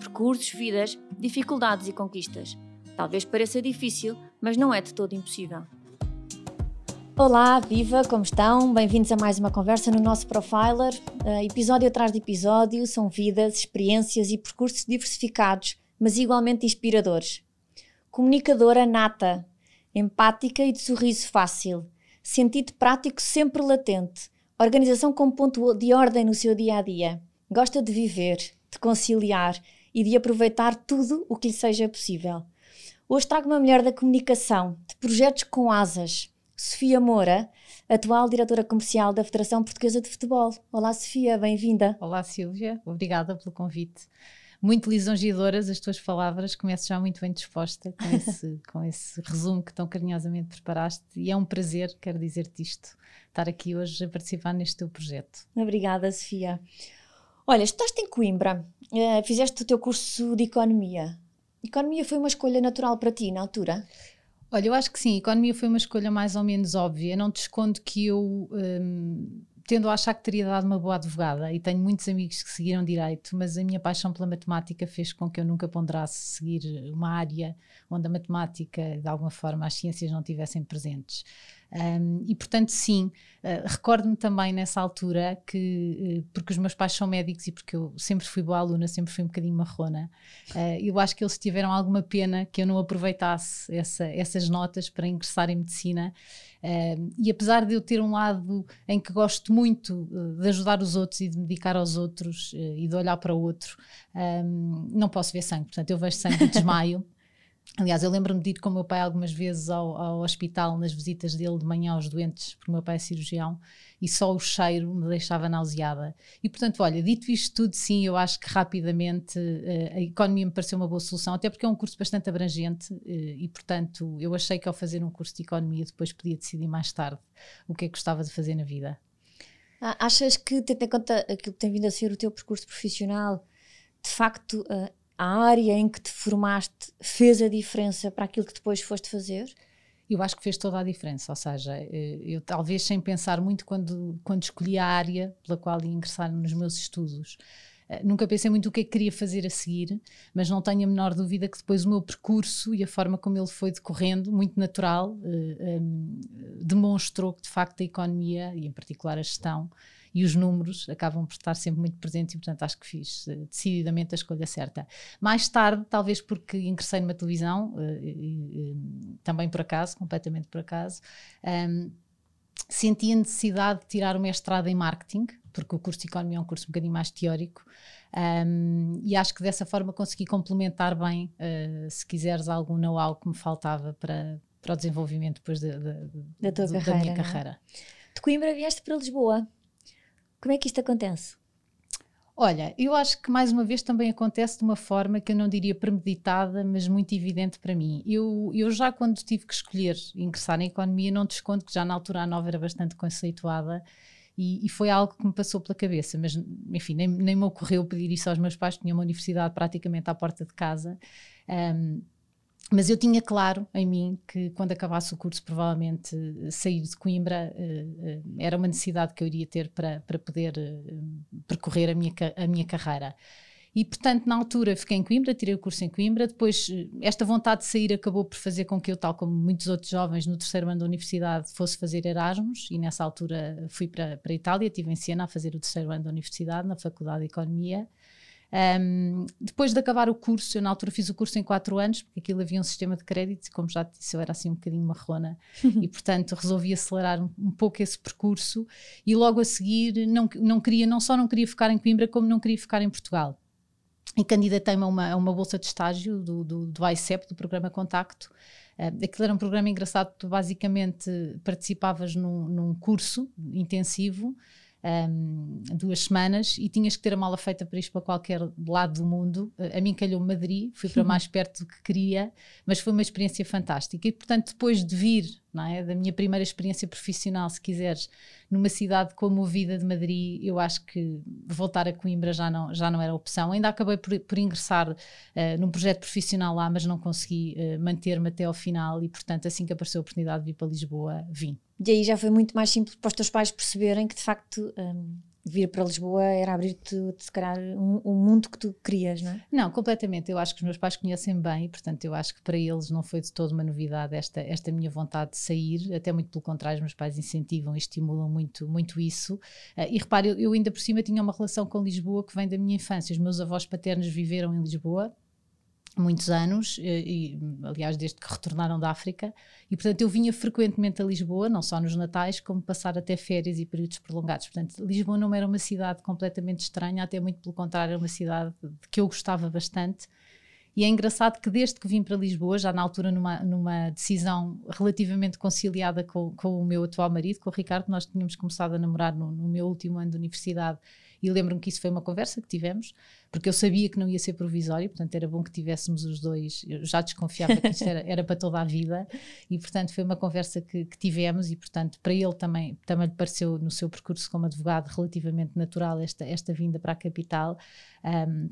Percursos, vidas, dificuldades e conquistas. Talvez pareça difícil, mas não é de todo impossível. Olá, viva, como estão? Bem-vindos a mais uma conversa no nosso Profiler. Uh, episódio atrás de episódio, são vidas, experiências e percursos diversificados, mas igualmente inspiradores. Comunicadora nata, empática e de sorriso fácil, sentido prático sempre latente, organização como ponto de ordem no seu dia a dia, gosta de viver, de conciliar e de aproveitar tudo o que lhe seja possível. Hoje trago uma mulher da comunicação, de projetos com asas, Sofia Moura, atual diretora comercial da Federação Portuguesa de Futebol. Olá, Sofia, bem-vinda. Olá, Silvia, obrigada pelo convite. Muito lisonjeadoras as tuas palavras, começo já muito bem disposta com esse, com esse resumo que tão carinhosamente preparaste e é um prazer, quero dizer-te isto, estar aqui hoje a participar neste teu projeto. Obrigada, Sofia. Olha, estás em Coimbra, uh, fizeste o teu curso de Economia. Economia foi uma escolha natural para ti na altura? Olha, eu acho que sim, economia foi uma escolha mais ou menos óbvia. Não te escondo que eu, um, tendo a achar que teria dado uma boa advogada, e tenho muitos amigos que seguiram direito, mas a minha paixão pela matemática fez com que eu nunca ponderasse seguir uma área onde a matemática, de alguma forma, as ciências não tivessem presentes. Um, e portanto, sim, uh, recordo-me também nessa altura que, uh, porque os meus pais são médicos e porque eu sempre fui boa aluna, sempre fui um bocadinho marrona, uh, eu acho que eles tiveram alguma pena que eu não aproveitasse essa, essas notas para ingressar em medicina. e apesar de eu ter um lado em que gosto muito de ajudar os outros e de me dedicar aos outros e de olhar para o outro, um, não posso ver sangue, portanto, eu vejo sangue e desmaio. Aliás, eu lembro-me de ir com o meu pai algumas vezes ao, ao, hospital nas visitas dele de manhã aos doentes, porque o meu pai é cirurgião, e só o cheiro me deixava nauseada. E portanto, olha, dito isto tudo, sim, eu acho que rapidamente uh, a economia me pareceu uma boa solução, até porque é um curso bastante abrangente uh, e, portanto, eu achei que ao fazer um curso de economia depois podia decidir mais tarde o que é que gostava de fazer na vida. Achas que, tendo em conta aquilo que tem vindo a ser o teu percurso profissional, de facto uh, a área em que te formaste fez a diferença para aquilo que depois foste fazer? Eu acho que fez toda a diferença, ou seja, eh, eu talvez sem pensar muito quando, quando escolhi a área pela qual ia ingressar nos meus estudos, eh, nunca pensei muito o que é que queria fazer a seguir, mas não tenho a menor dúvida que depois o meu percurso e a forma como ele foi decorrendo, muito natural, eh, demonstrou que de facto a economia e em particular a gestão e os números acabam por estar sempre muito presentes e, portanto, acho que fiz uh, decididamente a escolha certa. Mais tarde, talvez porque ingressei numa televisão, uh, também por acaso, completamente por acaso, um, ehm, senti a necessidade de tirar o mestrado em marketing, porque o curso de economia é um curso um bocadinho mais teórico. Um, ehm, e acho que dessa forma consegui complementar bem, uh, se quiseres, algum know-how que me faltava para, para o desenvolvimento depois de, de, da, tua da carreira, minha é? carreira. De Coimbra vieste para Lisboa. Como é que isto acontece? Olha, eu acho que mais uma vez também acontece de uma forma que eu não diria premeditada, mas muito evidente para mim. Eu, eu já quando tive que escolher ingressar na economia, não desconto que já na altura a nova era bastante conceituada e, e, foi algo que me passou pela cabeça, mas enfim, nem, nem me ocorreu pedir isso aos meus pais, tinha uma universidade praticamente à porta de casa. Um, mas eu tinha claro em mim que quando acabasse o curso, provavelmente sair de Coimbra uh, uh, era uma necessidade que eu iria ter para, para poder percorrer a minha, a minha carreira. E, portanto, na altura fiquei em Coimbra, tirei o curso em Coimbra. Depois, esta vontade de sair acabou por fazer com que eu, tal como muitos outros jovens no terceiro ano da universidade, fosse fazer Erasmus. E nessa altura fui para, para a Itália, estive em Siena a fazer o terceiro ano da universidade, na Faculdade de Economia. Um, depois de acabar o curso, eu na altura fiz o curso em quatro anos, porque aquilo havia um sistema de crédito, e como já te disse, eu era assim um bocadinho marrona, e portanto resolvi acelerar um, um, pouco esse percurso, e logo a seguir não, não queria, não só não queria ficar em Coimbra, como não queria ficar em Portugal. E candidatei-me a uma, a uma bolsa de estágio do, do, do ICEP, do programa Contacto, Uh, aquilo era um programa engraçado, tu basicamente participavas num, num curso intensivo um, duas semanas e tinhas que ter a mala feita para ir para qualquer lado do mundo. A mim calhou Madrid, fui para mais perto do que queria, mas foi uma experiência fantástica. E portanto, depois de vir, não é, da minha primeira experiência profissional, se quiseres, numa cidade como a Vida de Madrid, eu acho que voltar a Coimbra já não, já não era opção. Ainda acabei por, por ingressar uh, num projeto profissional lá, mas não consegui uh, manter-me até ao final e, portanto, assim que apareceu a oportunidade de vir para Lisboa, vim. E aí já foi muito mais simples para os teus pais perceberem que de facto um, vir para Lisboa era abrir-te, se calhar, um, um, mundo que tu querias, não é? Não, completamente. Eu acho que os meus pais conhecem bem portanto, eu acho que para eles não foi de toda uma novidade esta, esta minha vontade de sair. Até muito pelo contrário, os meus pais incentivam e estimulam muito, muito isso. Uh, e repare, eu, eu ainda por cima tinha uma relação com Lisboa que vem da minha infância. Os meus avós paternos viveram em Lisboa muitos anos, eh, e, aliás, desde que retornaram da África, e portanto eu vinha frequentemente a Lisboa, não só nos Natais, como passar até férias e períodos prolongados. Portanto, Lisboa não era uma cidade completamente estranha, até muito pelo contrário, era uma cidade que eu gostava bastante. E é engraçado que desde que vim para Lisboa, já na altura numa, numa decisão relativamente conciliada com, com o meu atual marido, com o Ricardo, nós tínhamos começado a namorar no, no meu último ano de universidade e lembro-me que isso foi uma conversa que tivemos, porque eu sabia que não ia ser provisório, portanto era bom que tivéssemos os dois. Eu já desconfiava que isto era, era para toda a vida, e portanto foi uma conversa que, que, tivemos, e portanto para ele também, também lhe pareceu no seu percurso como advogado relativamente natural esta, esta vinda para a capital. Um,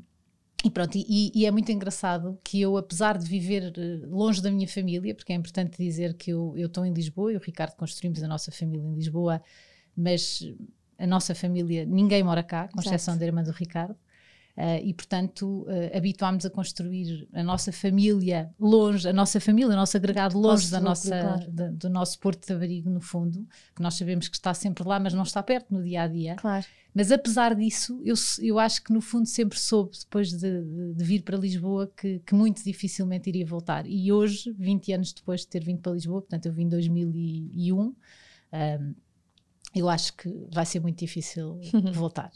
e pronto, e, e, é muito engraçado que eu, apesar de viver eh, longe da minha família, porque é importante dizer que eu estou em Lisboa, eu e o Ricardo construímos a nossa família em Lisboa, mas a nossa família, ninguém mora cá, com exceção da irmã do Ricardo. Uh, e, portanto, uh, habituámos a construir a nossa família longe, a nossa família, o nosso agregado longe Posso da nossa, do nosso porto de abrigo, no fundo, que nós sabemos que está sempre lá, mas não está perto no dia a dia. Claro. Mas apesar disso, eu, eu acho que no fundo sempre soube, depois de, de, de vir para Lisboa, que, que, muito dificilmente iria voltar. E hoje, 20 anos depois de ter vindo para Lisboa, portanto, eu vim em 2001. Um, eu acho que vai ser muito difícil voltar.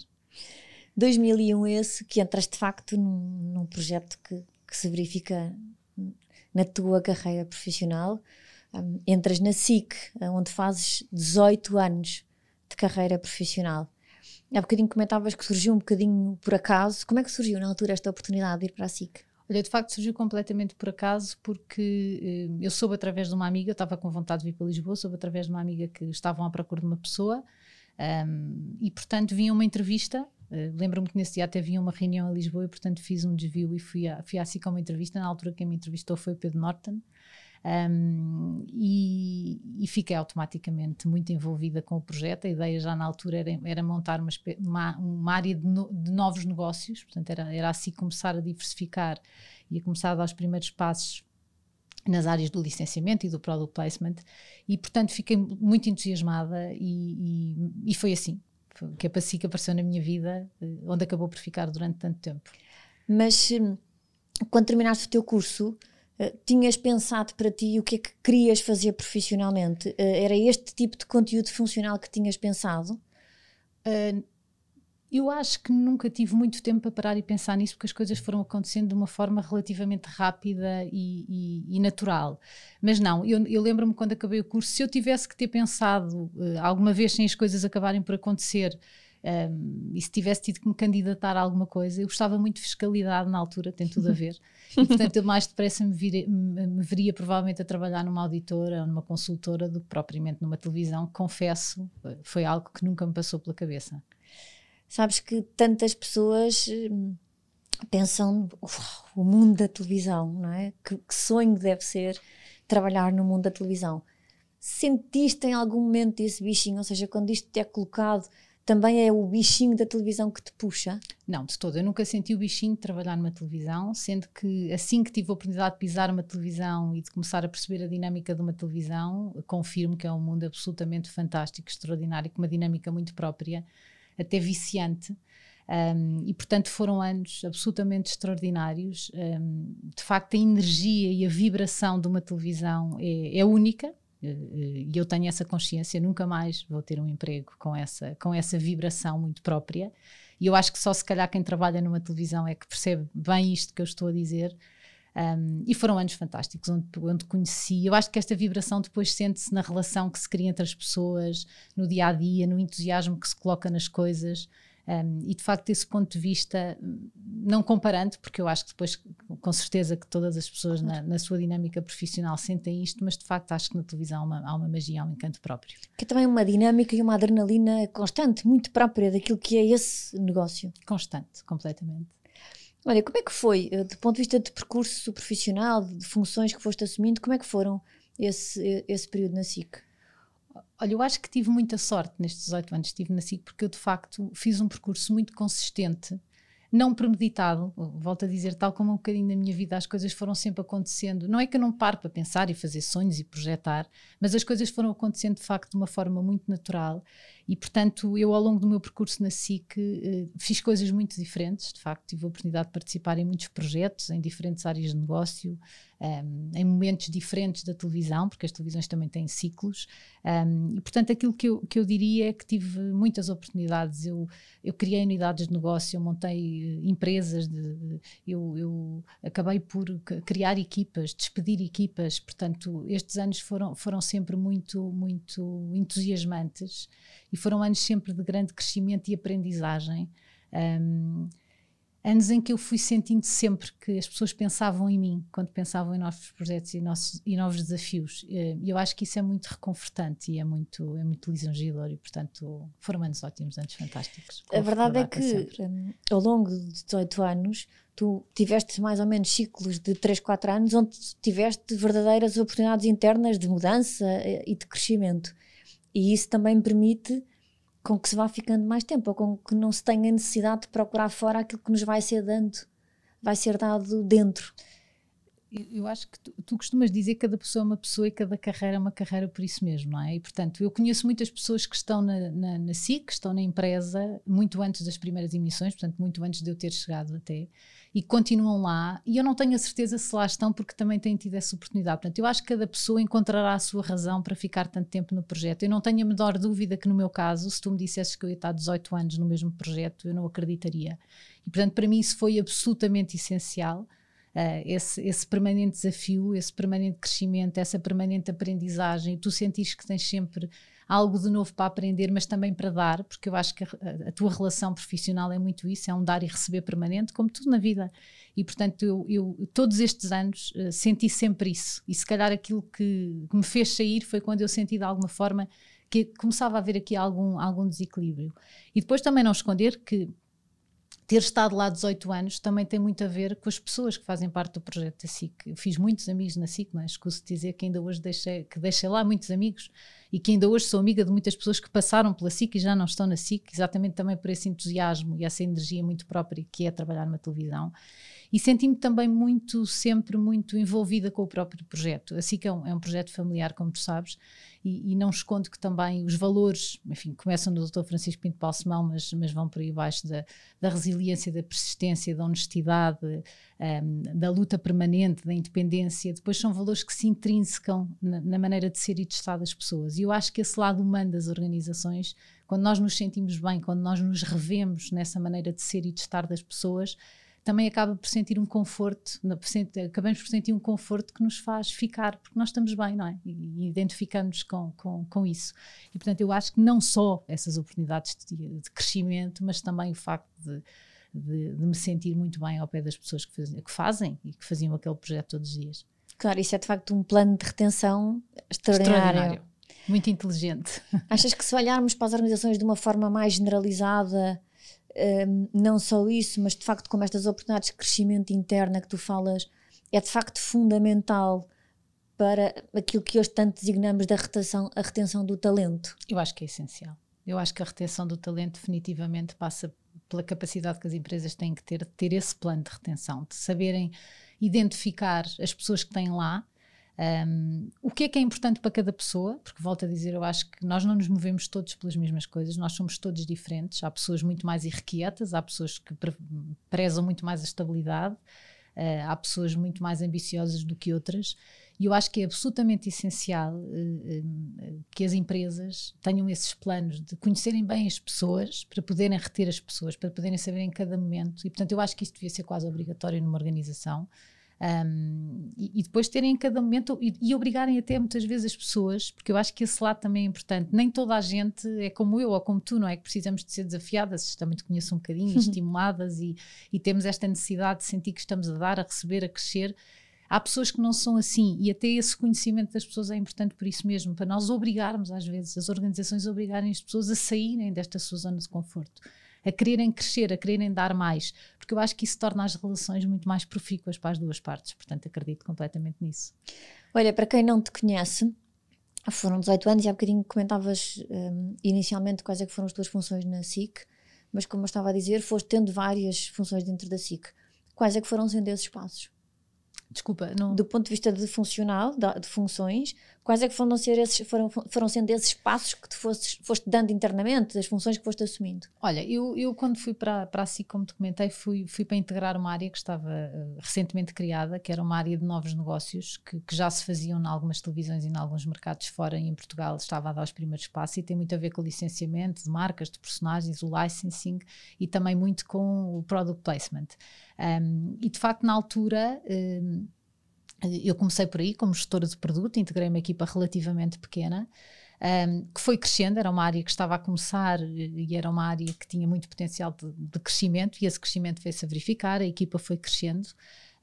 2001 esse que entras de facto num, num projeto que, que, se verifica na tua carreira profissional. Um, entras na SIC, onde fazes 18 anos de carreira profissional. Há bocadinho comentavas que surgiu um bocadinho por acaso. Como é que surgiu na altura esta oportunidade de ir para a SIC? Olha, de facto surgiu completamente por acaso, porque eh, eu soube através de uma amiga, estava com vontade de vir para Lisboa, soube através de uma amiga que estavam à procura de uma pessoa um, e, portanto, vinha uma entrevista. Uh, Lembro-me que nesse dia até vinha uma reunião em Lisboa e, portanto, fiz um desvio e fui, a, fui assim com uma entrevista. Na altura, quem me entrevistou foi o Pedro Norton. Um, e, e, fiquei automaticamente muito envolvida com o projeto. A ideia já na altura era, era montar uma, uma, área de, no, de, novos negócios, portanto, era, era assim começar a diversificar e a começar a dar os primeiros passos nas áreas do licenciamento e do product placement, e portanto fiquei muito entusiasmada, e, e, e foi assim que a Pacica apareceu na minha vida, eh, onde acabou por ficar durante tanto tempo. Mas hum, quando terminaste o teu curso, eh, tinhas pensado para ti o que é que querias fazer profissionalmente? Uh, era este tipo de conteúdo funcional que tinhas pensado? Uh, eu acho que nunca tive muito tempo para parar e pensar nisso, porque as coisas foram acontecendo de uma forma relativamente rápida e, e, e natural. Mas não, eu, eu lembro-me quando acabei o curso, se eu tivesse que ter pensado alguma vez sem as coisas acabarem por acontecer, um, e se tivesse tido que me candidatar a alguma coisa, eu gostava muito de fiscalidade na altura, tem tudo a ver. e portanto, eu mais depressa me, vir, me, me, veria provavelmente a trabalhar numa auditora ou numa consultora do que propriamente numa televisão. Confesso, foi algo que nunca me passou pela cabeça. Sabes que tantas pessoas hum, pensam o mundo da televisão, não é? Que, que sonho deve ser trabalhar no mundo da televisão. Sentiste em algum momento esse bichinho, ou seja, quando isto te é colocado também é o bichinho da televisão que te puxa? Não, de todo. Eu nunca senti o bichinho de trabalhar numa televisão, sendo que assim que tive a oportunidade de pisar uma televisão e de começar a perceber a dinâmica de uma televisão, confirmo que é um mundo absolutamente fantástico, extraordinário, com uma dinâmica muito própria, até viciante. Um, e portanto foram anos absolutamente extraordinários. Um, de facto, a energia e a vibração de uma televisão é, é única, e eu tenho essa consciência, nunca mais vou ter um emprego com essa, com essa vibração muito própria. E eu acho que só se calhar quem trabalha numa televisão é que percebe bem isto que eu estou a dizer. Um, e foram anos fantásticos, onde, onde conheci. Eu acho que esta vibração depois sente-se na relação que se cria entre as pessoas, no dia a dia, no entusiasmo que se coloca nas coisas. Um, e de facto, desse ponto de vista, não comparando, porque eu acho que depois, com certeza, que todas as pessoas na, na, sua dinâmica profissional sentem isto, mas de facto acho que na televisão há uma, há uma magia, há um encanto próprio. Que é também uma dinâmica e uma adrenalina constante, muito própria daquilo que é esse negócio. Constante, completamente. Olha, como é que foi, eh, do ponto de vista de percurso profissional, de funções que foste assumindo, como é que foram esse, esse período na SIC? Olha, eu acho que tive muita sorte nestes 18 anos que estive na SIC, porque eu de facto fiz um percurso muito consistente, não premeditado. Volto a dizer, tal como um bocadinho na minha vida as coisas foram sempre acontecendo. Não é que eu não paro para pensar e fazer sonhos e projetar, mas as coisas foram acontecendo de facto de uma forma muito natural e, portanto, eu ao longo do meu percurso na SIC eh, fiz coisas muito diferentes. De facto, tive a oportunidade de participar em muitos projetos, em diferentes áreas de negócio, ehm, em momentos diferentes da televisão, porque as televisões também têm ciclos. Ehm, e, portanto, aquilo que eu, que eu diria é que tive muitas oportunidades. Eu, eu criei unidades de negócio, eu montei eh, empresas, de, eu, eu acabei por criar equipas, despedir equipas. Portanto, estes anos foram, foram sempre muito, muito entusiasmantes e foram anos sempre de grande crescimento e aprendizagem. Um, anos em que eu fui sentindo sempre que as pessoas pensavam em mim quando pensavam em novos projetos e, nossos, e novos desafios. E eu acho que isso é muito reconfortante e é muito, é muito lisonjeador e, portanto, foram anos ótimos, anos fantásticos. A verdade é que um, ao longo de 18 anos tu tiveste mais ou menos ciclos de 3, 4 anos onde tiveste verdadeiras oportunidades internas de mudança eh, e de crescimento. E isso também permite com que se vá ficando mais tempo, ou com que não se tenha necessidade de procurar fora aquilo que nos vai ser dando, vai ser dado dentro. Eu acho que tu, tu, costumas dizer que cada pessoa é uma pessoa e cada carreira é uma carreira por isso mesmo, não é? E portanto, eu conheço muitas pessoas que estão na, na, na SIC, que estão na empresa, muito antes das primeiras emissões, portanto, muito antes de eu ter chegado até, e continuam lá, e eu não tenho a certeza se lá estão porque também têm tido essa oportunidade. Portanto, eu acho que cada pessoa encontrará a sua razão para ficar tanto tempo no projeto. Eu não tenho a menor dúvida que no meu caso, se tu me dissesses que eu ia estar 18 anos no mesmo projeto, eu não acreditaria. E portanto, para mim isso foi absolutamente essencial. Uh, esse, esse, permanente desafio, esse permanente crescimento, essa permanente aprendizagem, tu sentires que tens sempre algo de novo para aprender, mas também para dar, porque eu acho que a, a, tua relação profissional é muito isso, é um dar e receber permanente, como tudo na vida. E portanto, eu, eu todos estes anos uh, senti sempre isso. E se calhar aquilo que, que me fez sair foi quando eu senti de alguma forma que começava a haver aqui algum, algum desequilíbrio. E depois também não esconder que ter estado lá 18 anos também tem muito a ver com as pessoas que fazem parte do projeto da SIC. Eu fiz muitos amigos na SIC, mas escuso dizer que ainda hoje deixei, que deixei lá muitos amigos e que ainda hoje sou amiga de muitas pessoas que passaram pela SIC e já não estão na SIC, exatamente também por esse entusiasmo e essa energia muito própria que é trabalhar numa televisão. E senti-me também muito, sempre muito envolvida com o próprio projeto. A SIC é um, é um projeto familiar, como tu sabes, e, e, não escondo que também os valores, enfim, começam no Dr. Francisco Pinto Balsemão, mas, mas vão por aí abaixo da, da resiliência, da persistência, da honestidade, um, da luta permanente, da independência. Depois são valores que se intrinsecam na, na maneira de ser e de estar das pessoas. E eu acho que esse lado humano das organizações, quando nós nos sentimos bem, quando nós nos revemos nessa maneira de ser e de estar das pessoas, também acaba por sentir um conforto, acabamos por sentir um conforto que nos faz ficar, porque nós estamos bem, não é? E, identificamos com, com, com isso. E portanto, eu acho que não só essas oportunidades de, de crescimento, mas também o facto de, de, de, me sentir muito bem ao pé das pessoas que, faz, que fazem e que faziam aquele projeto todos os dias. Claro, isso é de facto um plano de retenção extraordinário. extraordinário. Muito inteligente. Achas que se olharmos para as organizações de uma forma mais generalizada, um, não só isso, mas de facto, como estas oportunidades de crescimento interna que tu falas, é de facto fundamental para aquilo que hoje tanto designamos da retenção, a retenção do talento. Eu acho que é essencial. Eu acho que a retenção do talento definitivamente passa pela capacidade que as empresas têm que ter de ter esse plano de retenção, de saberem identificar as pessoas que têm lá um, o que é que é importante para cada pessoa? Porque volto a dizer, eu acho que nós não nos movemos todos pelas mesmas coisas, nós somos todos diferentes. Há pessoas muito mais irrequietas, há pessoas que prezam muito mais a estabilidade, uh, há pessoas muito mais ambiciosas do que outras. E eu acho que é absolutamente essencial uh, que as empresas tenham esses planos de conhecerem bem as pessoas, para poderem reter as pessoas, para poderem saber em cada momento. E portanto, eu acho que isso devia ser quase obrigatório numa organização Um, e, e, depois terem em cada momento e, e, obrigarem até muitas vezes as pessoas, porque eu acho que esse lado também é importante. Nem toda a gente é como eu ou como tu, não é? Que precisamos de ser desafiadas, também te conheço um bocadinho, estimuladas e, e temos esta necessidade de sentir que estamos a dar, a receber, a crescer. Há pessoas que não são assim e até esse conhecimento das pessoas é importante por isso mesmo, para nós obrigarmos às vezes, as organizações obrigarem as pessoas a saírem desta sua zona de conforto a quererem crescer, a quererem dar mais, porque eu acho que isso torna as relações muito mais profícuas para as duas partes, portanto acredito completamente nisso. Olha, para quem não te conhece, foram 18 anos e há bocadinho comentavas um, inicialmente quais é que foram as tuas funções na SIC, mas como eu estava a dizer, foste tendo várias funções dentro da SIC. Quais é que foram sendo esses passos? Desculpa, não... Do ponto de vista de funcional, de, de funções, quais é que foram, ser esses, foram, foram sendo esses passos que tu foste, dando internamente, das funções que foste assumindo? Olha, eu, eu quando fui para, para a SIC, como te comentei, fui, fui para integrar uma área que estava uh, recentemente criada, que era uma área de novos negócios, que, que já se faziam em algumas televisões e em alguns mercados fora, e em Portugal estava a dar os primeiros passos, e tem muito a ver com o licenciamento de marcas, de personagens, o licensing, e também muito com o product placement. Um, e de facto, na altura. Um, eu comecei por aí como gestora de produto, integrei uma equipa relativamente pequena, um, que foi crescendo, era uma área que estava a começar e era uma área que tinha muito potencial de, de crescimento e esse crescimento veio-se a verificar, a equipa foi crescendo.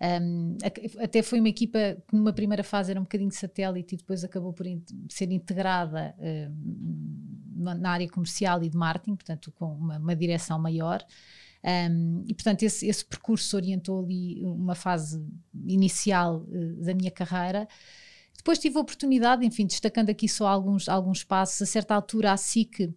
Um, até foi uma equipa que numa primeira fase era um bocadinho satélite e depois acabou por in ser integrada um, na área comercial e de marketing, portanto com uma, uma direção maior. Um, e portanto esse, esse, percurso orientou ali uma fase inicial uh, da minha carreira. Depois tive a oportunidade, enfim, destacando aqui só alguns, alguns passos, a certa altura a SIC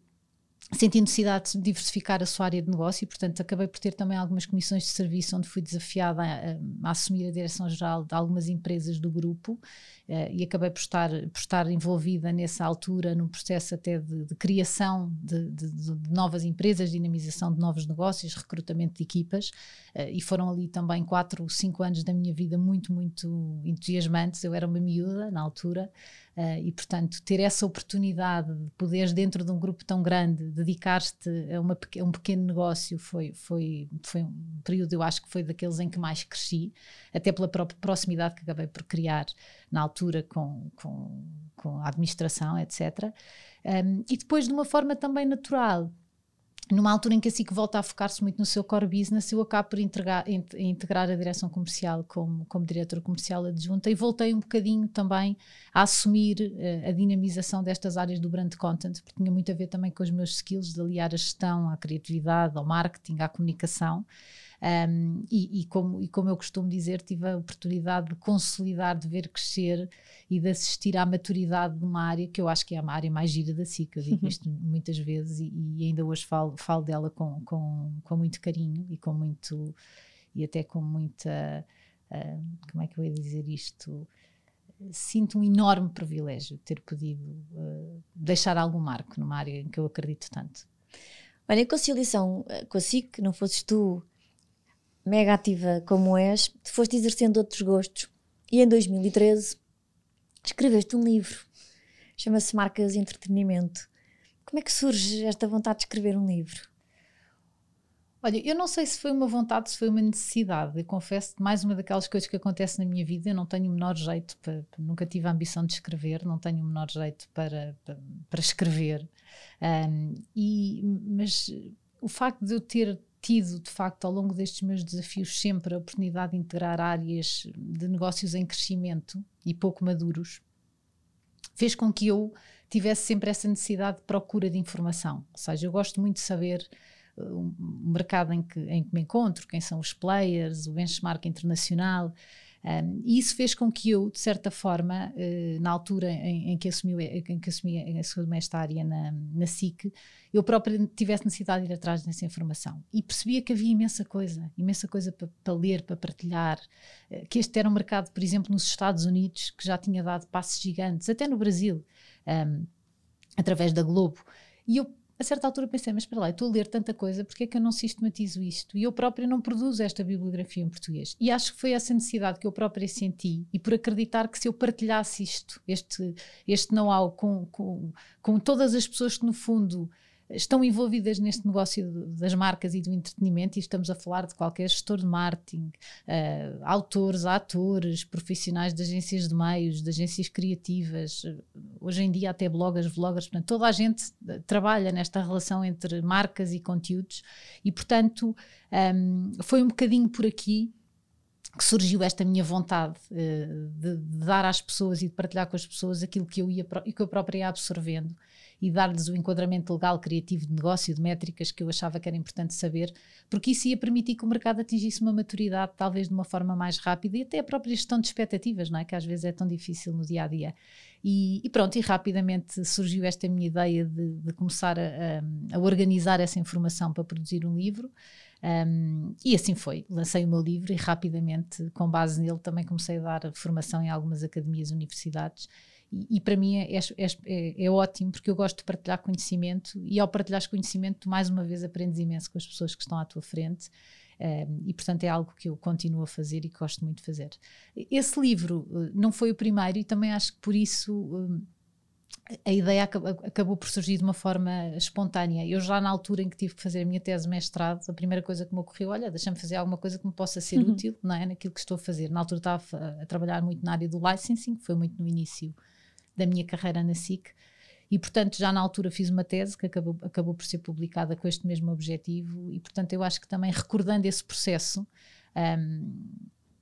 senti necessidade de diversificar a sua área de negócio e, portanto, acabei por ter também algumas comissões de serviço onde fui desafiada a, a assumir a direção-geral de algumas empresas do grupo e acabei por estar, por estar envolvida nessa altura num processo até de, de criação de, de, de, novas empresas, dinamização de novos negócios, recrutamento de equipas uh, e foram ali também quatro, cinco anos da minha vida muito, muito entusiasmantes. Eu era uma miúda na altura Uh, e, portanto, ter essa oportunidade de poderes, dentro de um grupo tão grande, dedicar-te a, uma, um pequeno negócio foi, foi, foi um período, eu acho que foi daqueles em que mais cresci, até pela própria proximidade que acabei por criar na altura com, com, com a administração, etc. Um, e depois, de uma forma também natural, numa altura em que a SIC volta a focar-se muito no seu core business, eu acabo por integrar, integrar a direção comercial como, como diretora comercial adjunta e voltei um bocadinho também a assumir uh, a dinamização destas áreas do brand content, porque tinha muito a ver também com os meus skills de aliar a gestão, à criatividade, ao marketing, à comunicação. Um, e, e, como, e como eu costumo dizer, tive a oportunidade de consolidar, de ver crescer e de assistir à maturidade de uma área que eu acho que é a área mais gira da SIC. Eu digo isto muitas vezes e, e, ainda hoje falo, falo dela com, com, com muito carinho e com muito e até com muita uh, como é que eu ia dizer isto? Sinto um enorme privilégio ter podido uh, deixar algum marco numa área em que eu acredito tanto. Olha, em conciliação ah, com a SIC, não fosses tu mega ativa como és, te foste exercendo outros gostos e em 2013 escreveste um livro. Chama-se Marcas Entretenimento. Como é que surge esta vontade de escrever um livro? Olha, eu não sei se foi uma vontade, se foi uma necessidade. Eu confesso mais uma daquelas coisas que acontece na minha vida, eu não tenho o menor jeito para, nunca tive a ambição de escrever, não tenho o menor jeito para, para, para escrever. Um, e, mas o facto de eu ter tido, de facto, ao longo destes meus desafios, sempre a oportunidade de integrar áreas de negócios em crescimento e pouco maduros, fez com que eu tivesse sempre essa necessidade de procura de informação. Ou seja, eu gosto muito de saber uh, o mercado em que, em que me encontro, quem são os players, o benchmark internacional. Um, e isso fez com que eu, de certa forma, uh, na altura em, em, que assumi, em que assumi a sua área na, na SIC, eu própria tivesse necessidade de ir atrás dessa informação. E percebia que havia imensa coisa, imensa coisa para, para ler, para partilhar, uh, que este era um mercado, por exemplo, nos Estados Unidos, que já tinha dado passos gigantes, até no Brasil, um, através da Globo. E eu a certa altura pensei, mas espera lá, estou a ler tanta coisa, porque é que eu não sistematizo isto? E eu própria não produzo esta bibliografia em português. E acho que foi essa necessidade que eu própria senti, e por acreditar que se eu partilhasse isto, este, este know-how com, com, com todas as pessoas que no fundo estão envolvidas neste negócio das marcas e do entretenimento, e estamos a falar de qualquer gestor de marketing, uh, autores, atores, profissionais de agências de meios, de agências criativas, hoje em dia até bloggers, vloggers, portanto, toda a gente trabalha nesta relação entre marcas e conteúdos, e portanto um, foi um bocadinho por aqui que surgiu esta minha vontade uh, de, de, dar às pessoas e de partilhar com as pessoas aquilo que eu ia que eu própria ia absorvendo e dar-lhes o enquadramento legal, criativo de negócio, de métricas que eu achava que era importante saber, porque isso ia permitir que o mercado atingisse uma maturidade talvez de uma forma mais rápida e até a própria gestão de expectativas, não é? Que às vezes é tão difícil no dia a dia. E, e pronto, e rapidamente surgiu esta minha ideia de, de começar a, a, a organizar essa informação para produzir um livro. Um, e assim foi, lancei o meu livro e rapidamente, com base nele, também comecei a dar formação em algumas academias e universidades. E, para mim é, é, é, ótimo porque eu gosto de partilhar conhecimento e ao partilhar conhecimento tu mais uma vez aprendes imenso com as pessoas que estão à tua frente. Um, e portanto é algo que eu continuo a fazer e gosto muito de fazer. Esse livro uh, não foi o primeiro e também acho que por isso um, a ideia acabou, por surgir de uma forma espontânea. Eu já na altura em que tive que fazer a minha tese de mestrado, a primeira coisa que me ocorreu, olha, deixa-me fazer alguma coisa que me possa ser uhum. útil, não é, naquilo que estou a fazer. Na altura estava a, trabalhar muito na área do licensing, foi muito no início da minha carreira na SIC. E, portanto, já na altura fiz uma tese que acabou, acabou por ser publicada com este mesmo objetivo, e, portanto, eu acho que também recordando esse processo, um,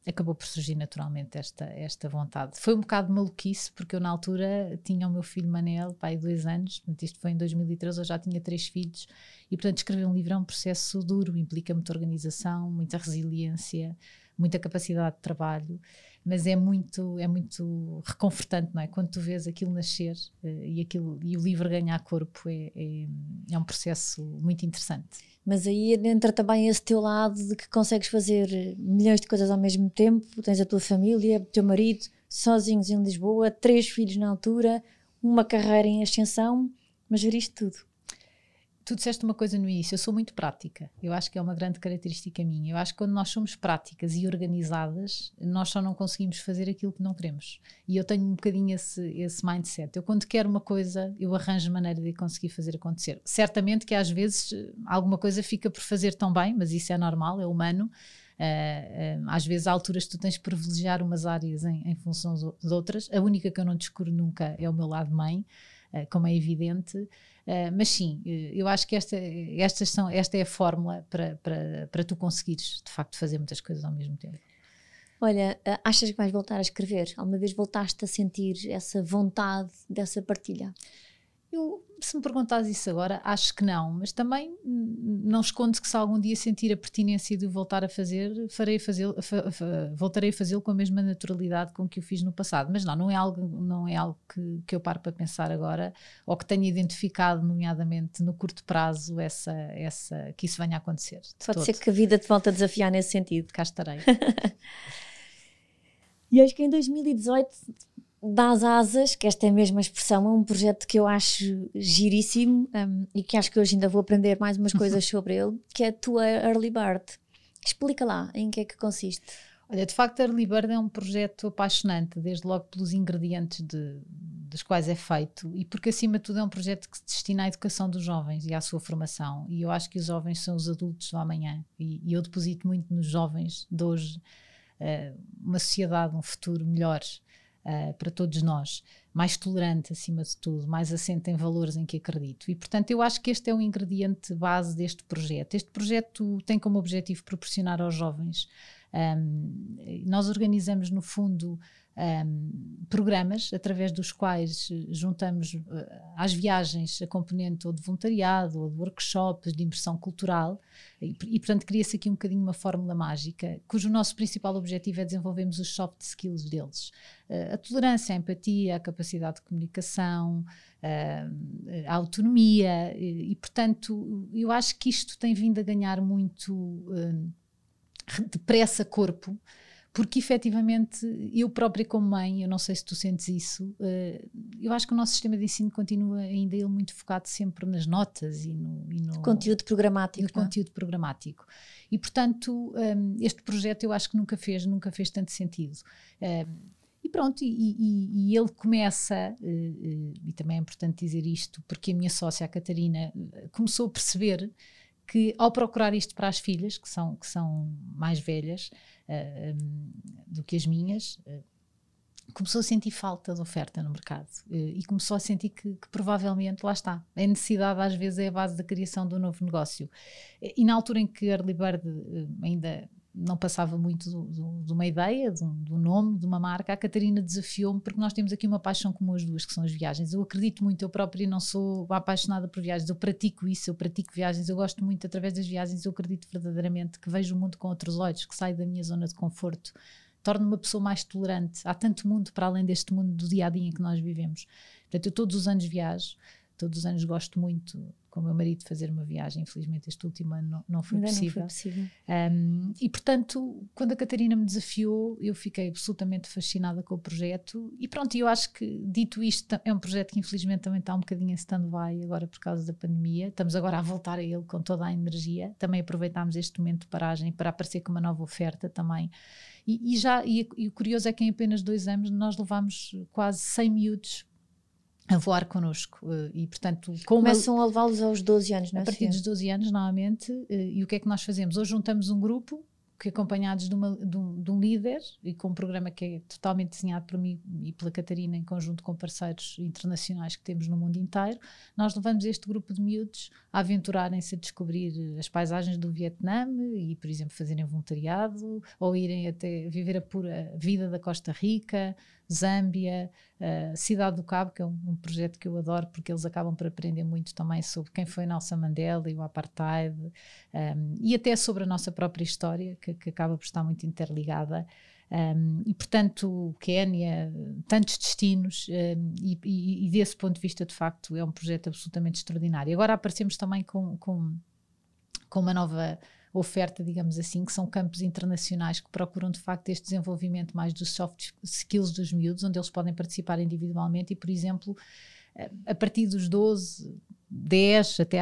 acabou por surgir naturalmente esta, esta vontade. Foi um bocado maluquice, porque eu na altura tinha o meu filho Manel, pai, dois anos, isto foi em 2013, eu já tinha três filhos, e, portanto, escrever um livro é um processo duro, implica muita organização, muita resiliência, muita capacidade de trabalho mas é muito é muito reconfortante, não é? Quando tu vês aquilo nascer uh, e aquilo e o livro ganhar corpo é, é, é, um processo muito interessante. Mas aí entra também esse teu lado de que consegues fazer milhões de coisas ao mesmo tempo, tens a tua família, o teu marido, sozinhos em Lisboa, três filhos na altura, uma carreira em ascensão, mas ver isto tudo tu disseste uma coisa no início, eu sou muito prática. Eu acho que é uma grande característica minha. Eu acho que quando nós somos práticas e organizadas, nós só não conseguimos fazer aquilo que não queremos. E eu tenho um bocadinho esse, esse mindset. Eu, quando quero uma coisa, eu arranjo maneira de conseguir fazer acontecer. Certamente que às vezes alguma coisa fica por fazer tão bem, mas isso é normal, é humano. Uh, uh, às vezes há alturas que tu tens de privilegiar umas áreas em, em função de outras. A única que eu não descubro nunca é o meu lado mãe, uh, como é evidente. Uh, mas sim, eh, eu acho que esta, estas são, esta é a fórmula para, para, para tu conseguires de facto fazer muitas coisas ao mesmo tempo. Olha, eh, achas que vais voltar a escrever? Alguma vez voltaste a sentir essa vontade dessa partilha? Eu, se me perguntas isso agora, acho que não, mas também não escondo que se algum dia sentir a pertinência de o voltar a fazer, farei fazê voltarei a fazê-lo com a mesma naturalidade com que o fiz no passado. Mas não, não é algo, não é algo que, que eu paro para pensar agora, ou que tenha identificado, nomeadamente no curto prazo, essa, essa, que isso venha a acontecer. Pode todo. ser que a vida te volte a desafiar nesse sentido. Cá estarei. e acho que em 2018 das asas, que esta é a mesma expressão, é um projeto que eu acho giríssimo um, e que acho que hoje ainda vou aprender mais umas coisas sobre ele, que é a tua Early Bird. Explica lá em que é que consiste. Olha, de facto, a Early Bird é um projeto apaixonante, desde logo pelos ingredientes de, dos quais é feito e porque, acima de tudo, é um projeto que se destina à educação dos jovens e à sua formação. E eu acho que os jovens são os adultos do amanhã e, e eu deposito muito nos jovens de hoje uh, uma sociedade, um futuro melhor uh, para todos nós, mais tolerante acima de tudo, mais assente em valores em que acredito. E, portanto, eu acho que este é um ingrediente base deste projeto. Este projeto tem como objetivo proporcionar aos jovens. Um, nós organizamos, no fundo, um, programas através dos quais juntamos uh, às viagens a componente ou de voluntariado ou de workshops de imersão cultural e, e portanto cria-se aqui um bocadinho uma fórmula mágica cujo nosso principal objetivo é desenvolvermos os soft skills deles. Uh, a tolerância, a empatia, a capacidade de comunicação uh, a autonomia e, e, portanto eu acho que isto tem vindo a ganhar muito depressa corpo porque efetivamente eu própria como mãe, eu não sei se tu sentes isso, uh, eu acho que o nosso sistema de ensino continua ainda ele muito focado sempre nas notas e no, e no conteúdo programático. No é? conteúdo programático. E portanto, um, este projeto eu acho que nunca fez, nunca fez tanto sentido. Um, E pronto, e, e, e ele começa, e também é importante dizer isto, porque a minha sócia, a Catarina, começou a perceber que ao procurar isto para as filhas, que são, que são mais velhas uh, um, do que as minhas, uh, começou a sentir falta de oferta no mercado uh, e começou a sentir que, que, provavelmente, lá está, a necessidade às vezes é a base da criação um novo negócio. E na altura em que Early Bird ainda não passava muito de uma ideia, do, do, nome, de uma marca, a Catarina desafiou-me porque nós temos aqui uma paixão comum as duas, que são as viagens. Eu acredito muito, eu própria não sou apaixonada por viagens, eu pratico isso, eu pratico viagens, eu gosto muito através das viagens, eu acredito verdadeiramente que vejo o mundo com outros olhos, que saio da minha zona de conforto, torno-me uma pessoa mais tolerante. Há tanto mundo para além deste mundo do dia a dia em que nós vivemos. Portanto, eu todos os anos viajo, todos os anos gosto muito com o meu marido fazer uma viagem. Infelizmente, este último ano não, não foi Ainda possível. Não foi possível. Um, e, portanto, quando a Catarina me desafiou, eu fiquei absolutamente fascinada com o projeto. E pronto, eu acho que, dito isto, é um projeto que infelizmente também está um bocadinho em stand-by agora por causa da pandemia. Estamos agora a voltar a ele com toda a energia. Também aproveitámos este momento de paragem para aparecer com uma nova oferta também. E, e já, e, e, o curioso é que em apenas dois anos nós levámos quase 100 miúdos a voar connosco eh, e portanto começam a levá-los aos 12 anos, não é? A partir dos 12 anos, normalmente, eh, e o que é que nós fazemos? Hoje juntamos um grupo que acompanhados de, uma, de, um, de, um, líder e com um programa que é totalmente desenhado por mim e pela Catarina em conjunto com parceiros internacionais que temos no mundo inteiro, nós levamos este grupo de miúdos a aventurarem-se a descobrir as paisagens do Vietnã e, por exemplo, fazerem voluntariado ou irem até viver a pura vida da Costa Rica, Zâmbia, uh, Cidade do Cabo, que é um, um, projeto que eu adoro porque eles acabam por aprender muito também sobre quem foi Nelson Mandela e o apartheid um, ehm, e até sobre a nossa própria história, que, que acaba por estar muito interligada. Um, ehm, e portanto, Quénia, tantos destinos, um, ehm, e, e, e, desse ponto de vista, de facto, é um projeto absolutamente extraordinário. Agora aparecemos também com, com, com uma nova oferta, digamos assim, que são campos internacionais que procuram de facto este desenvolvimento mais dos soft skills dos miúdos, onde eles podem participar individualmente e, por exemplo, a partir dos 12, 10, até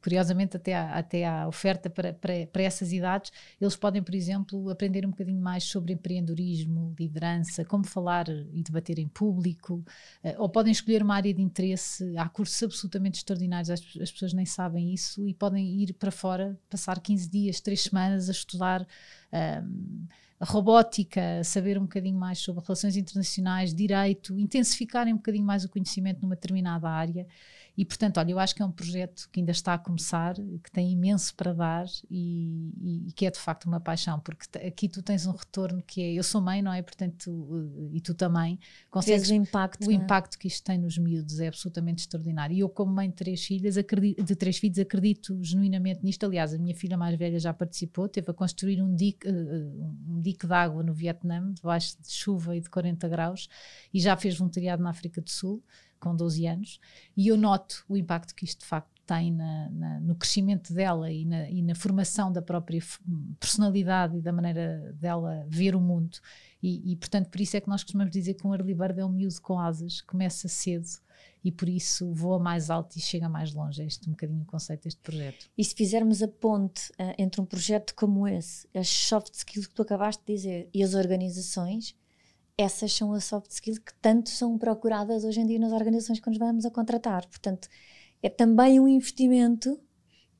curiosamente até à, até à oferta para, para, para, essas idades, eles podem, por exemplo, aprender um bocadinho mais sobre empreendedorismo, liderança, como falar e debater em público, uh, ou podem escolher uma área de interesse. Há cursos absolutamente extraordinários, as, as, pessoas nem sabem isso, e podem ir para fora, passar 15 dias, 3 semanas a estudar. Um, robótica, saber um bocadinho mais sobre relações internacionais, direito, intensificarem um bocadinho mais o conhecimento numa determinada área e, portanto, olha, eu acho que é um projeto que ainda está a começar, que tem imenso para dar e, e, e que é de facto uma paixão, porque aqui tu tens um retorno que é. Eu sou mãe, não é? Portanto, tu, e tu também consegues. o impacto. O é? impacto que isto tem nos miúdos é absolutamente extraordinário. E eu, como mãe de três filhas, acredito, de três filhos, acredito genuinamente nisto. Aliás, a minha filha mais velha já participou, teve a construir um dique, uh, um dique de água no Vietnã, debaixo de chuva e de 40 graus, e já fez voluntariado na África do Sul com 12 anos, e eu noto o impacto que isto de facto tem na, na, no crescimento dela e na, e na, formação da própria personalidade e da maneira dela ver o mundo. E, e, portanto, por isso é que nós costumamos dizer que um early bird é um miúdo com asas, começa cedo e por isso voa mais alto e chega mais longe. É este um bocadinho o conceito deste projeto. E se fizermos a ponte uh, entre um projeto como esse, as soft skills que tu acabaste de dizer, e as organizações, essas são as soft skills que tanto são procuradas hoje em dia nas organizações que nos vamos a contratar. Portanto, é também um investimento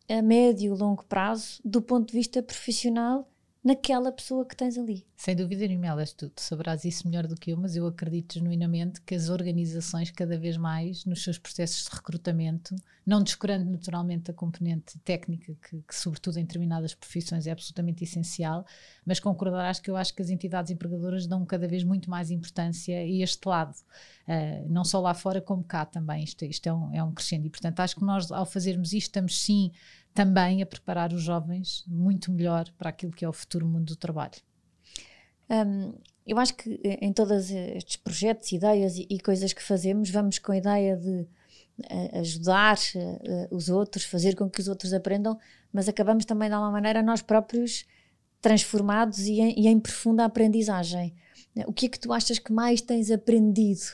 a médio e longo prazo do ponto de vista profissional naquela pessoa que tens ali. Sem dúvida nenhuma, Elas, tu, tu saberás isso melhor do que eu, mas eu acredito genuinamente que as organizações, cada vez mais, nos seus processos de recrutamento, não descurando naturalmente a componente técnica, que, que, sobretudo em determinadas profissões é absolutamente essencial, mas concordarás que eu acho que as entidades empregadoras dão cada vez muito mais importância a este lado, uh, não só lá fora como cá também, isto, isto é, um, é um crescendo, e portanto acho que nós ao fazermos isto estamos sim também a preparar os jovens muito melhor para aquilo que é o futuro mundo do trabalho. Um, eu acho que eh, em todos estes projetos, ideias e, e coisas que fazemos, vamos com a ideia de uh, ajudar uh, os outros, fazer com que os outros aprendam, mas acabamos também de alguma maneira nós próprios transformados e em, e em profunda aprendizagem. O que é que tu achas que mais tens aprendido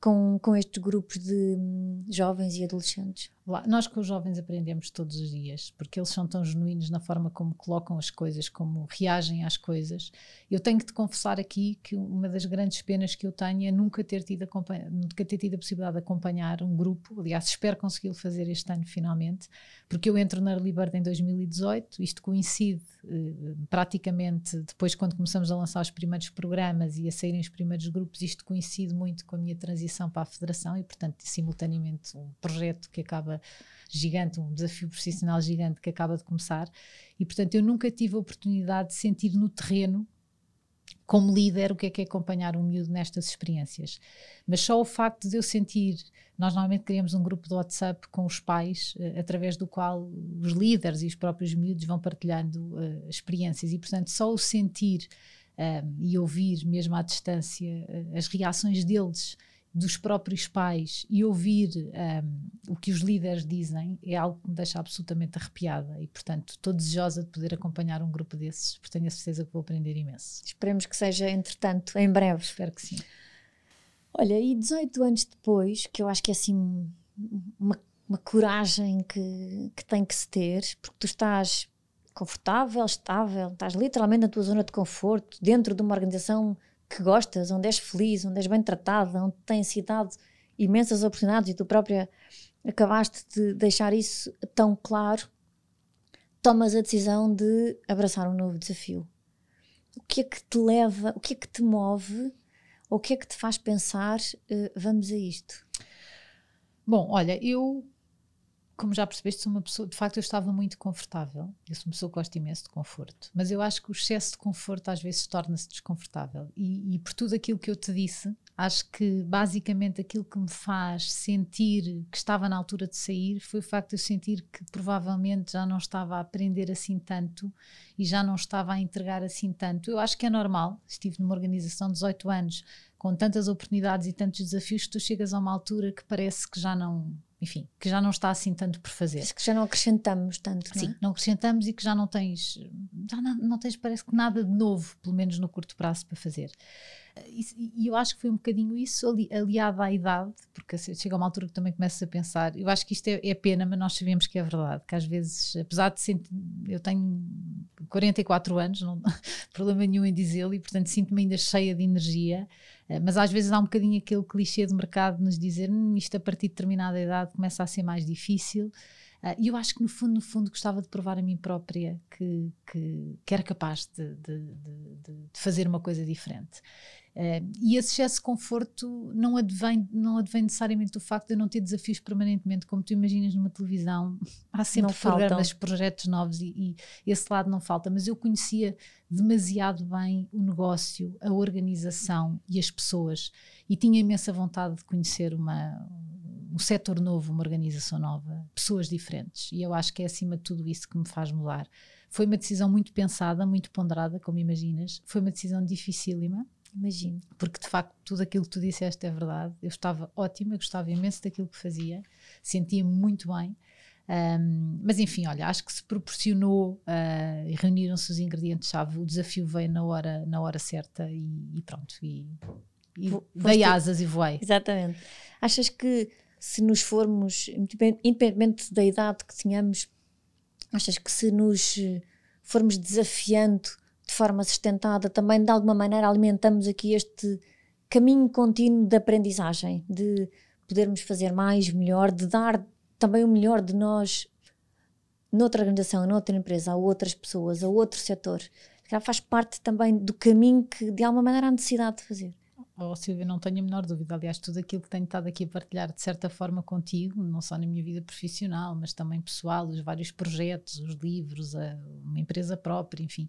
com, com estes grupos de hum, jovens e adolescentes? Nós com os jovens aprendemos todos os dias, porque eles são tão genuínos na forma como colocam as coisas, como reagem às coisas. Eu tenho que te confessar aqui que uma das grandes penas que eu tenho é nunca ter tido, nunca ter tido a possibilidade de acompanhar um grupo. Aliás, espero consegui-lo fazer este ano finalmente, porque eu entro na Bird em 2018. Isto coincide eh, praticamente depois, quando começamos a lançar os primeiros programas e a saírem os primeiros grupos, isto coincide muito com a minha transição para a Federação e, portanto, simultaneamente, um projeto que acaba gigante, um desafio profissional gigante que acaba de começar. E, portanto, eu nunca tive a oportunidade de sentir no terreno como líder, o que é que é acompanhar um miúdo nestas experiências. Mas só o facto de eu sentir, nós normalmente criamos um grupo de WhatsApp com os pais, uh, através do qual os líderes e os próprios miúdos vão partilhando uh, experiências, e portanto só o sentir uh, e ouvir, mesmo à distância, as reações deles dos próprios pais e ouvir um, o que os líderes dizem é algo que me deixa absolutamente arrepiada e, portanto, estou desejosa de poder acompanhar um grupo desses, porque tenho a certeza que vou aprender imenso. Esperemos que seja, entretanto, em breve. Espero que sim. Olha, e 18 anos depois, que eu acho que é assim uma, uma coragem que, que tem que se ter, porque tu estás confortável, estável, estás literalmente na tua zona de conforto, dentro de uma organização que gostas, onde és feliz, onde és bem tratada, onde tens dado imensas oportunidades e tu própria acabaste de deixar isso tão claro, tomas a decisão de abraçar um novo desafio. O que é que te leva, o que é que te move, ou o que é que te faz pensar, uh, vamos a isto? Bom, olha, eu como já percebeste, sou uma pessoa, de facto, eu estava muito confortável. Eu sou uma pessoa que gosta imenso de conforto. Mas eu acho que o excesso de conforto às vezes torna-se desconfortável. E, e, por tudo aquilo que eu te disse, acho que basicamente aquilo que me faz sentir que estava na altura de sair foi o facto de eu sentir que provavelmente já não estava a aprender assim tanto e já não estava a entregar assim tanto. Eu acho que é normal. Estive numa organização de 18 anos com tantas oportunidades e tantos desafios que tu chegas a uma altura que parece que já não enfim, que já não está assim tanto por fazer. que já não acrescentamos tanto, Sim, não, é? não acrescentamos e que já não tens, já não, não, tens, parece que nada de novo, pelo menos no curto prazo, para fazer. E, e eu acho que foi um bocadinho isso, ali, aliado à idade, porque chega a uma altura que também começas a pensar, eu acho que isto é, é pena, mas nós sabemos que é verdade, que às vezes, apesar de sentir, eu tenho 44 anos, não problema nenhum em dizê-lo, e portanto sinto-me ainda cheia de energia, eh, mas às vezes há um bocadinho aquele clichê de mercado de nos dizer hum, isto a partir de determinada idade começa a ser mais difícil. Eh, e eu acho que no fundo, no fundo, gostava de provar a mim própria que, que, que era capaz de, de, de, de, fazer uma coisa diferente. Uh, e esse excesso de conforto não advém, não advém necessariamente do facto de eu não ter desafios permanentemente, como tu imaginas numa televisão, há sempre não programas, faltam. projetos novos e, e, esse lado não falta, mas eu conhecia demasiado bem o negócio, a organização e as pessoas e tinha imensa vontade de conhecer uma, um setor novo, uma organização nova, pessoas diferentes e eu acho que é acima de tudo isso que me faz mudar. Foi uma decisão muito pensada, muito ponderada, como imaginas, foi uma decisão dificílima, Imagino. Porque de facto tudo aquilo que tu disseste é verdade. Eu estava ótima, gostava imenso daquilo que fazia, sentia-me muito bem. Um, mas enfim, olha, acho que se proporcionou uh, e reuniram-se os ingredientes-chave. O desafio veio na hora, na hora certa e, e pronto. E, e dei asas e voei. Exatamente. Achas que se nos formos, independentemente da idade que tenhamos, achas que se nos formos desafiando de forma sustentada, também de alguma maneira alimentamos aqui este caminho contínuo de aprendizagem, de podermos fazer mais, melhor, de dar também o melhor de nós noutra organização, noutra empresa, a outras pessoas, a outro setor. Faz parte também do caminho que de alguma maneira há necessidade de fazer. Oh, Silvia, não tenho a menor dúvida. Aliás, tudo aquilo que tenho estado aqui a partilhar de certa forma contigo, não só na minha vida profissional, mas também pessoal, os vários projetos, os livros, a, uma empresa própria, enfim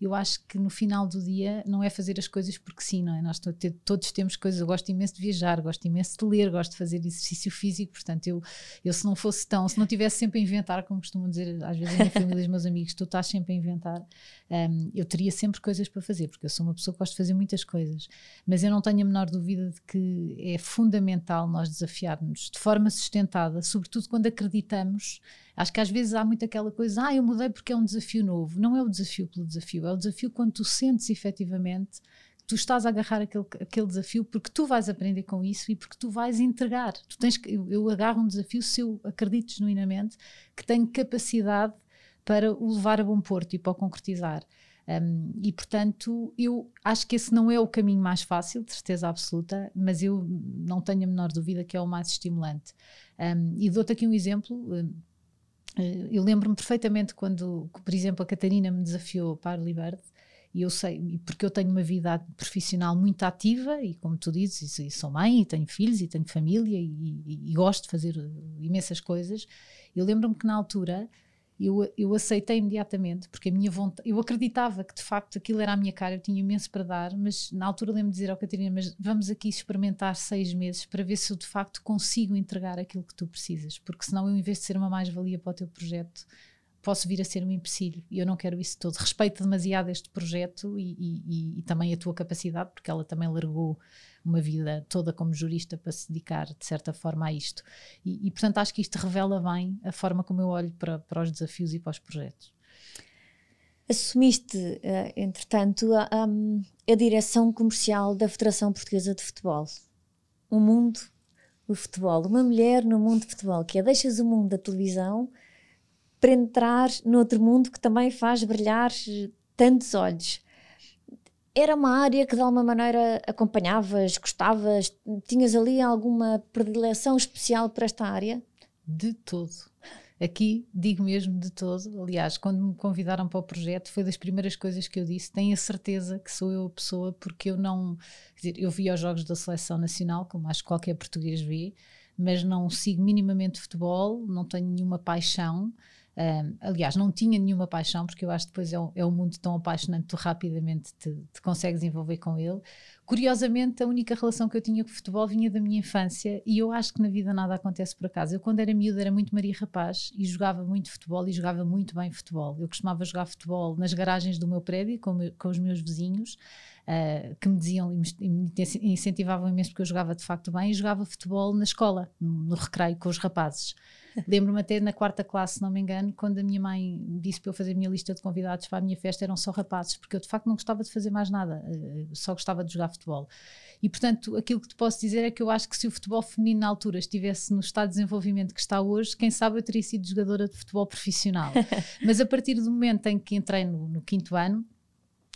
eu acho que no final do dia não é fazer as coisas porque sim, não é? Nós todos temos coisas, eu gosto imenso de viajar, gosto imenso de ler, gosto de fazer exercício físico, portanto, eu, eu se não fosse tão, se não tivesse sempre a inventar, como costumam dizer às vezes a minha família e os meus amigos, tu estás sempre a inventar, um, eu teria sempre coisas para fazer, porque eu sou uma pessoa que gosta de fazer muitas coisas, mas eu não tenho a menor dúvida de que é fundamental nós desafiarmos de forma sustentada, sobretudo quando acreditamos Acho que às vezes há muito aquela coisa, ah, eu mudei porque é um desafio novo. Não é o desafio pelo desafio, é o desafio quando tu sentes efetivamente tu estás a agarrar aquele, aquele desafio porque tu vais aprender com isso e porque tu vais entregar. Tu tens que, eu, eu agarro um desafio se eu acredito genuinamente que tenho capacidade para o levar a bom porto e para o concretizar. Um, e portanto, eu acho que esse não é o caminho mais fácil, de certeza absoluta, mas eu não tenho a menor dúvida que é o mais estimulante. Um, e dou-te aqui um exemplo. Eh, eu lembro-me perfeitamente quando, por exemplo, a Catarina me desafiou para a Liberde, e eu sei, porque eu tenho uma vida profissional muito ativa, e como tu dizes, e sou mãe, e tenho filhos, e tenho família, e, e, e gosto de fazer imensas coisas. Eu lembro-me que na altura eu, eu aceitei imediatamente, porque a minha vontade, eu acreditava que de facto aquilo era a minha cara, eu tinha imenso para dar, mas na altura lembro de dizer ao Catarina, mas vamos aqui experimentar seis meses para ver se eu de facto consigo entregar aquilo que tu precisas, porque senão eu em vez de ser uma mais-valia para o teu projeto, posso vir a ser um empecilho e eu não quero isso todo. Respeito demasiado este projeto e, e, e, também a tua capacidade, porque ela também largou uma vida toda como jurista para se dedicar de certa forma a isto. E, e portanto acho que isto revela bem a forma como eu olho para, para os desafios e para os projetos. Assumiste, uh, entretanto, a, a, a, direção comercial da Federação Portuguesa de Futebol. O mundo do futebol, uma mulher no mundo de futebol, que é deixas o mundo da televisão para entrar noutro mundo que também faz brilhar tantos olhos era uma área que de alguma maneira acompanhavas, gostavas? Tinhas ali alguma predileção especial para esta área? De todo. Aqui digo mesmo de todo. Aliás, quando me convidaram para o projeto, foi das primeiras coisas que eu disse. Tenho a certeza que sou eu a pessoa, porque eu não. Quer dizer, eu vi os jogos da seleção nacional, como acho que qualquer português vê, mas não sigo minimamente futebol, não tenho nenhuma paixão. Um, aliás, não tinha nenhuma paixão, porque eu acho que depois é um, é um mundo tão apaixonante, tu rapidamente te, te, consegues envolver com ele. Curiosamente, a única relação que eu tinha com o futebol vinha da minha infância e eu acho que na vida nada acontece por acaso. Eu, quando era miúda, era muito Maria Rapaz e jogava muito futebol e jogava muito bem futebol. Eu costumava jogar futebol nas garagens do meu prédio com, com os meus vizinhos. Uh, que me diziam e me incentivavam imenso porque eu jogava de facto bem e jogava futebol na escola, no, no recreio com os rapazes. Lembro-me até na quarta classe, se não me engano, quando a minha mãe disse para eu fazer a minha lista de convidados para a minha festa, eram só rapazes, porque eu de facto não gostava de fazer mais nada, eh, só gostava de jogar futebol. E portanto, aquilo que te posso dizer é que eu acho que se o futebol feminino na altura estivesse no estado de desenvolvimento que está hoje, quem sabe eu teria sido jogadora de futebol profissional. Mas a partir do momento em que entrei no, no quinto ano,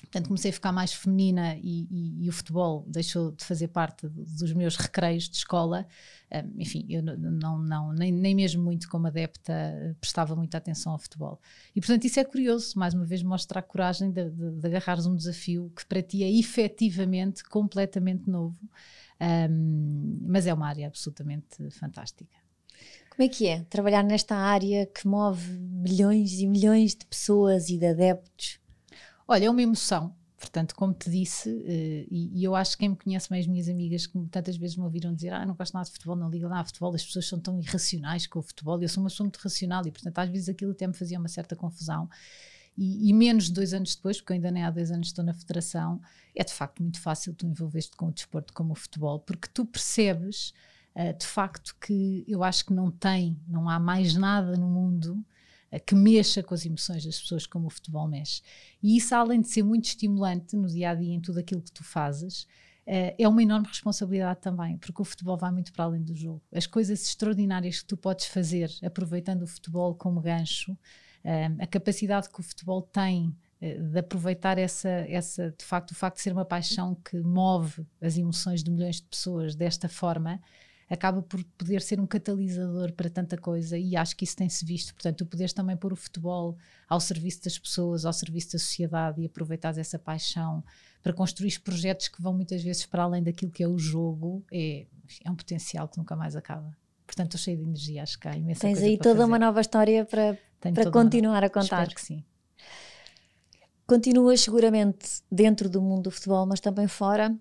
Portanto, comecei a ficar mais feminina e, e, e, o futebol deixou de fazer parte dos meus recreios de escola. Um, enfim, eu não, não, nem, nem mesmo muito como adepta prestava muita atenção ao futebol. E, portanto, isso é curioso, mais uma vez mostra a coragem de, de, de agarrares um desafio que para ti é efetivamente completamente novo, um, mas é uma área absolutamente fantástica. Como é que é trabalhar nesta área que move milhões e milhões de pessoas e de adeptos? Olha, é uma emoção. Portanto, como te disse, uh, e, e, eu acho que quem me conhece as minhas amigas, que tantas vezes me ouviram dizer: Ah, não gosto nada de futebol, não ligo nada de futebol, as pessoas são tão irracionais com o futebol. Eu sou uma pessoa muito racional e, portanto, às vezes aquilo até me fazia uma certa confusão. E, e, menos de dois anos depois, porque eu ainda nem há dois anos estou na federação, é de facto muito fácil tu envolver-te com o desporto como o futebol, porque tu percebes uh, de facto que eu acho que não tem, não há mais nada no mundo que mexa com as emoções das pessoas como o futebol mexe. E isso, além de ser muito estimulante no dia a dia em tudo aquilo que tu fazes, eh, é uma enorme responsabilidade também, porque o futebol vai muito para além do jogo. As coisas extraordinárias que tu podes fazer aproveitando o futebol como gancho, eh, a capacidade que o futebol tem eh, de aproveitar essa, essa, de facto, o facto de ser uma paixão que move as emoções de milhões de pessoas desta forma, acaba por poder ser um catalisador para tanta coisa e acho que isso tem-se visto. Portanto, tu poderes também pôr o futebol ao serviço das pessoas, ao serviço da sociedade e aproveitar essa paixão para construir projetos que vão muitas vezes para além daquilo que é o jogo, é, é um potencial que nunca mais acaba. Portanto, estou cheio de energia, acho que há imensa Tens aí toda fazer. uma nova história para, para continuar a contar. Espero que sim. Continuas seguramente dentro do mundo do futebol, mas também fora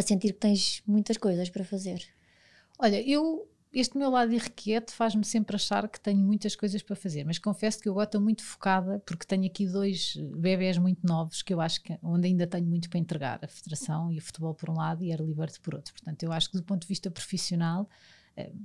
a sentir que tens muitas coisas para fazer? Olha, eu este meu lado irrequieto faz-me sempre achar que tenho muitas coisas para fazer, mas confesso que eu agora estou muito focada porque tenho aqui dois bebés muito novos que eu acho que onde ainda tenho muito para entregar, a federação e o futebol por um lado e a Liberty por outro. Portanto, eu acho que do ponto de vista profissional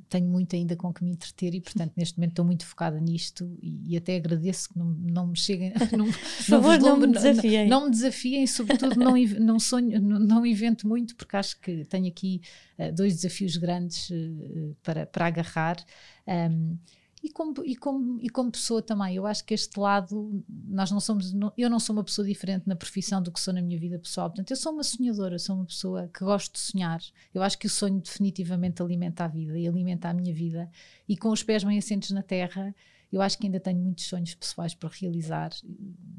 tenho muito ainda com que me entreter e, portanto, neste momento estou muito focada nisto e, e até agradeço que não, não me cheguem. Não, Por favor, não, não, me desafiem. Não, não, me desafiem, sobretudo não, não sonho, não, não invento muito, porque acho que tenho aqui uh, dois desafios grandes uh, para, para agarrar. Um, e como, e, como, e como pessoa também, eu acho que este lado, nós não somos, não, eu não sou uma pessoa diferente na profissão do que sou na minha vida pessoal, portanto eu sou uma sonhadora, sou uma pessoa que gosto de sonhar, eu acho que o sonho definitivamente alimenta a vida e alimenta a minha vida. E com os pés bem assentos na terra, eu acho que ainda tenho muitos sonhos pessoais para realizar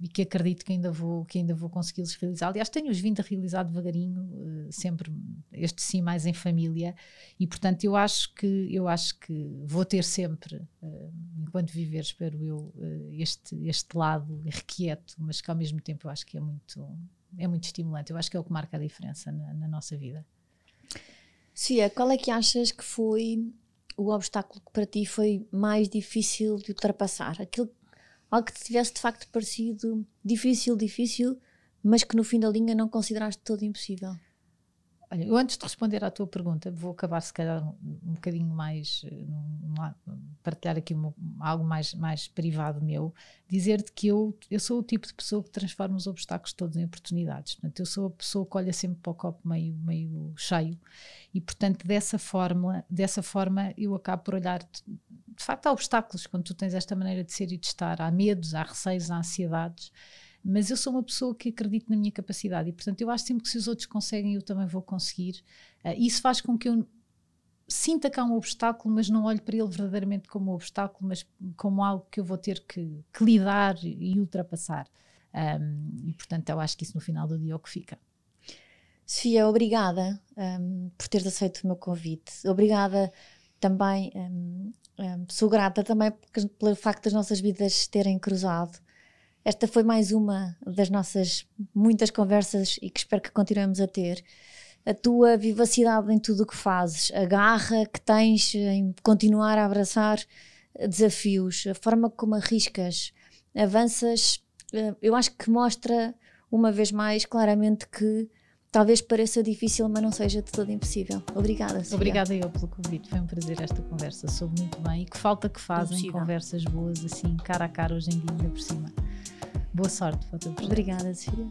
e que acredito que ainda vou, que ainda vou consegui-los realizar. Aliás, tenho-os vindo a realizar devagarinho, uh, sempre este sim mais em família, e portanto eu acho que eu acho que vou ter sempre, uh, enquanto viver, espero eu, uh, este, este lado requieto, mas que ao mesmo tempo eu acho que é muito, é muito estimulante. Eu acho que é o que marca a diferença na, na nossa vida. Cia, qual é que achas que foi o obstáculo que para ti foi mais difícil de ultrapassar? Aquilo, algo que te tivesse de facto parecido difícil, difícil, mas que no fim da linha não consideraste todo impossível? Olha, eu antes de responder à tua pergunta, vou acabar se calhar um, um bocadinho mais, eh, partilhar aqui algo mais, mais privado meu, dizer-te que eu, eu sou o tipo de pessoa que transforma os obstáculos todos em oportunidades. Portanto, eu sou a pessoa que olha sempre para o copo meio, meio cheio e, portanto, dessa forma, dessa forma eu acabo por olhar. De facto, há obstáculos quando tu tens esta maneira de ser e de estar. Há medos, há receios, há ansiedades mas eu sou uma pessoa que acredito na minha capacidade e, portanto, eu acho sempre que se os outros conseguem, eu também vou conseguir. Uh, isso faz com que eu sinta que há um obstáculo, mas não olhe para ele verdadeiramente como um obstáculo, mas como algo que eu vou ter que, que lidar e ultrapassar. Um, e, portanto, eu acho que isso no final do dia é o que fica. Sofia, obrigada um, por teres aceito o meu convite. Obrigada também, um, sou grata também pelo facto das nossas vidas terem cruzado esta foi mais uma das nossas muitas conversas e que espero que continuemos a ter. A tua vivacidade em tudo o que fazes, a garra que tens em continuar a abraçar desafios, a forma como arriscas, avanças, eh, eu acho que mostra uma vez mais claramente que talvez pareça difícil, mas não seja de todo impossível. Obrigada. Sofia. Obrigada eu pelo convite, foi um prazer esta conversa. Soube muito bem e que falta que fazem conversas boas assim, cara a cara hoje em dia, ainda por cima. Boa sorte para Obrigada, Cecília.